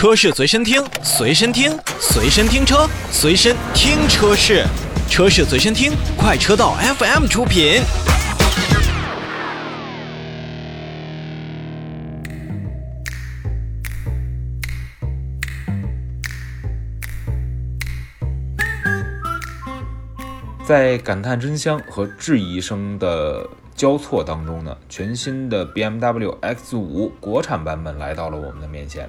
车市随身听，随身听，随身听车，随身听车市，车市随身听，快车道 FM 出品。在感叹真香和质疑声的交错当中呢，全新的 BMW X5 国产版本来到了我们的面前。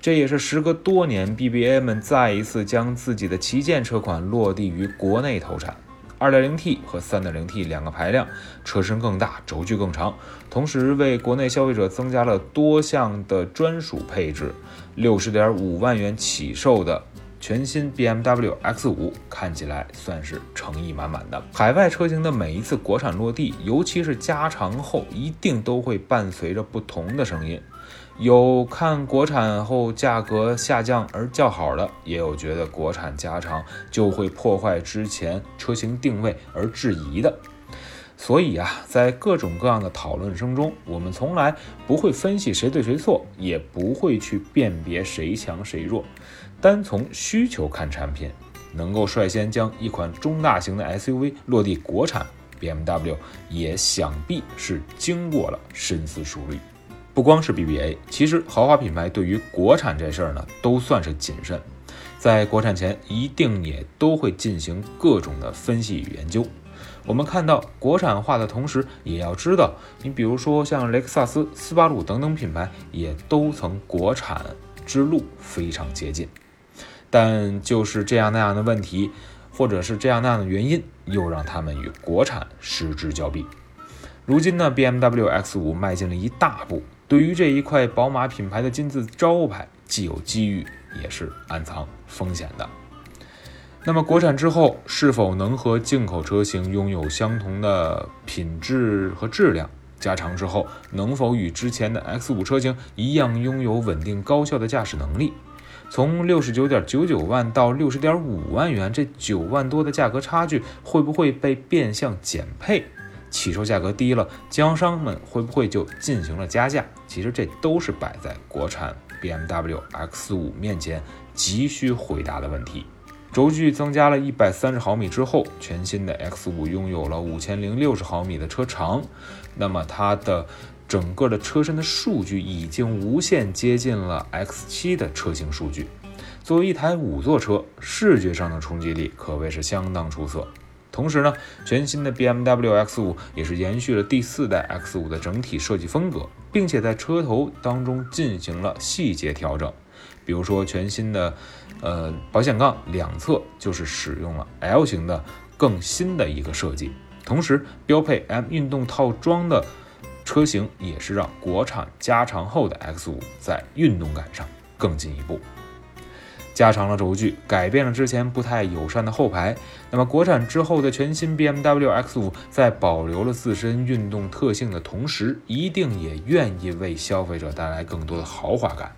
这也是时隔多年，BBA 们再一次将自己的旗舰车款落地于国内投产。2.0T 和 3.0T 两个排量，车身更大，轴距更长，同时为国内消费者增加了多项的专属配置。60.5万元起售的。全新 BMW X5 看起来算是诚意满满的。海外车型的每一次国产落地，尤其是加长后，一定都会伴随着不同的声音。有看国产后价格下降而叫好的，也有觉得国产加长就会破坏之前车型定位而质疑的。所以啊，在各种各样的讨论声中，我们从来不会分析谁对谁错，也不会去辨别谁强谁弱。单从需求看，产品能够率先将一款中大型的 SUV 落地国产，BMW 也想必是经过了深思熟虑。不光是 BBA，其实豪华品牌对于国产这事儿呢，都算是谨慎，在国产前一定也都会进行各种的分析与研究。我们看到国产化的同时，也要知道，你比如说像雷克萨斯、斯巴鲁等等品牌，也都曾国产之路非常接近。但就是这样那样的问题，或者是这样那样的原因，又让他们与国产失之交臂。如今呢，BMW X5 迈进了一大步，对于这一块宝马品牌的金字招牌，既有机遇，也是暗藏风险的。那么国产之后，是否能和进口车型拥有相同的品质和质量？加长之后，能否与之前的 X5 车型一样，拥有稳定高效的驾驶能力？从六十九点九九万到六十点五万元，这九万多的价格差距会不会被变相减配？起售价格低了，经销商们会不会就进行了加价？其实这都是摆在国产 BMW X5 面前急需回答的问题。轴距增加了一百三十毫米之后，全新的 X5 拥有了五千零六十毫米的车长，那么它的。整个的车身的数据已经无限接近了 X7 的车型数据。作为一台五座车，视觉上的冲击力可谓是相当出色。同时呢，全新的 BMW X5 也是延续了第四代 X5 的整体设计风格，并且在车头当中进行了细节调整。比如说，全新的呃保险杠两侧就是使用了 L 型的更新的一个设计，同时标配 M 运动套装的。车型也是让国产加长后的 X5 在运动感上更进一步，加长了轴距，改变了之前不太友善的后排。那么国产之后的全新 BMW X5 在保留了自身运动特性的同时，一定也愿意为消费者带来更多的豪华感。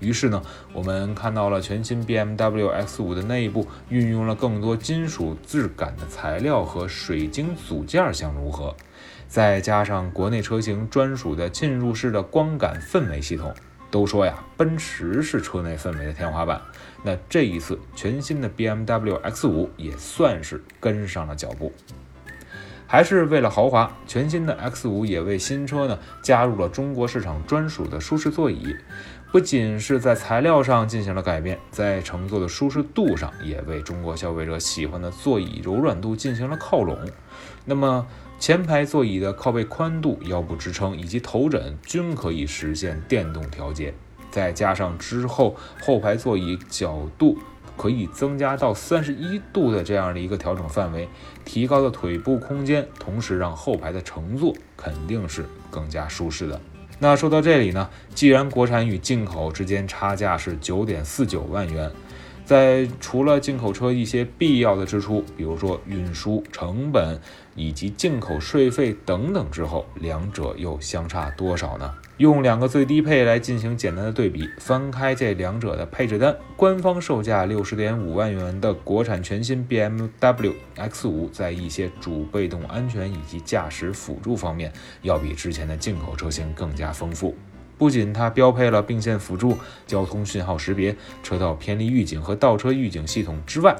于是呢，我们看到了全新 BMW X5 的内部运用了更多金属质感的材料和水晶组件相融合。再加上国内车型专属的进入式的光感氛围系统，都说呀，奔驰是车内氛围的天花板。那这一次全新的 BMW X5 也算是跟上了脚步，还是为了豪华，全新的 X5 也为新车呢加入了中国市场专属的舒适座椅，不仅是在材料上进行了改变，在乘坐的舒适度上也为中国消费者喜欢的座椅柔软度进行了靠拢。那么。前排座椅的靠背宽度、腰部支撑以及头枕均可以实现电动调节，再加上之后后排座椅角度可以增加到三十一度的这样的一个调整范围，提高了腿部空间，同时让后排的乘坐肯定是更加舒适的。那说到这里呢，既然国产与进口之间差价是九点四九万元。在除了进口车一些必要的支出，比如说运输成本以及进口税费等等之后，两者又相差多少呢？用两个最低配来进行简单的对比，翻开这两者的配置单，官方售价六十点五万元的国产全新 BMW X5，在一些主被动安全以及驾驶辅助方面，要比之前的进口车型更加丰富。不仅它标配了并线辅助、交通信号识别、车道偏离预警和倒车预警系统之外，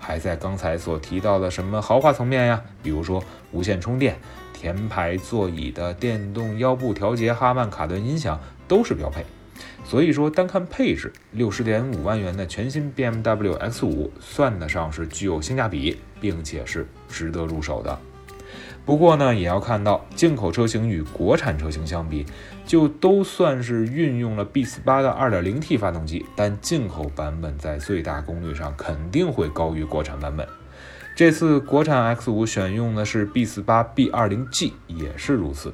还在刚才所提到的什么豪华层面呀，比如说无线充电、前排座椅的电动腰部调节、哈曼卡顿音响都是标配。所以说，单看配置，六十点五万元的全新 BMW X5 算得上是具有性价比，并且是值得入手的。不过呢，也要看到进口车型与国产车型相比，就都算是运用了 B48 的 2.0T 发动机，但进口版本在最大功率上肯定会高于国产版本。这次国产 X5 选用的是 B48 B20G，也是如此。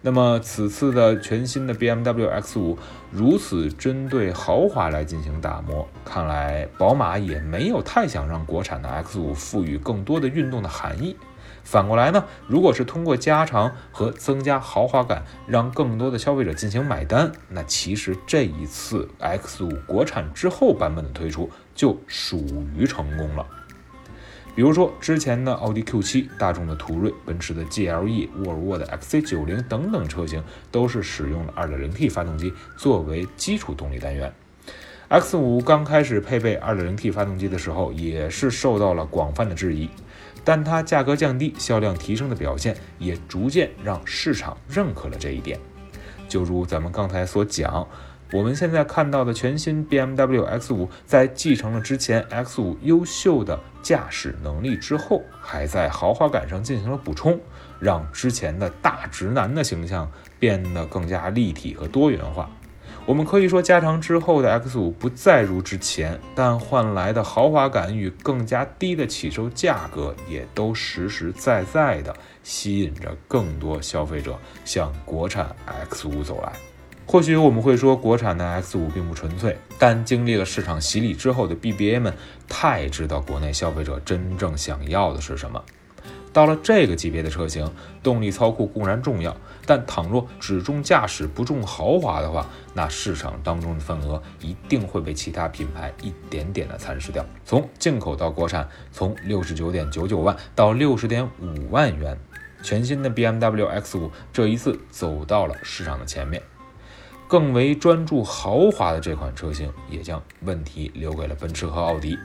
那么此次的全新的 BMW X5 如此针对豪华来进行打磨，看来宝马也没有太想让国产的 X5 赋予更多的运动的含义。反过来呢，如果是通过加长和增加豪华感，让更多的消费者进行买单，那其实这一次 X5 国产之后版本的推出就属于成功了。比如说之前的奥迪 Q7、大众的途锐、奔驰的 GLE、沃尔沃的 XC90 等等车型，都是使用了 2.0T 发动机作为基础动力单元。X5 刚开始配备 2.0T 发动机的时候，也是受到了广泛的质疑，但它价格降低、销量提升的表现，也逐渐让市场认可了这一点。就如咱们刚才所讲。我们现在看到的全新 BMW X5，在继承了之前 X5 优秀的驾驶能力之后，还在豪华感上进行了补充，让之前的大直男的形象变得更加立体和多元化。我们可以说，加长之后的 X5 不再如之前，但换来的豪华感与更加低的起售价格，也都实实在在的吸引着更多消费者向国产 X5 走来。或许我们会说，国产的 X5 并不纯粹，但经历了市场洗礼之后的 BBA 们太知道国内消费者真正想要的是什么。到了这个级别的车型，动力操控固然重要，但倘若只重驾驶不重豪华的话，那市场当中的份额一定会被其他品牌一点点的蚕食掉。从进口到国产，从六十九点九九万到六十点五万元，全新的 BMW X5 这一次走到了市场的前面。更为专注豪华的这款车型，也将问题留给了奔驰和奥迪。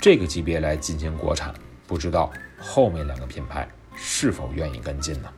这个级别来进行国产，不知道后面两个品牌是否愿意跟进呢？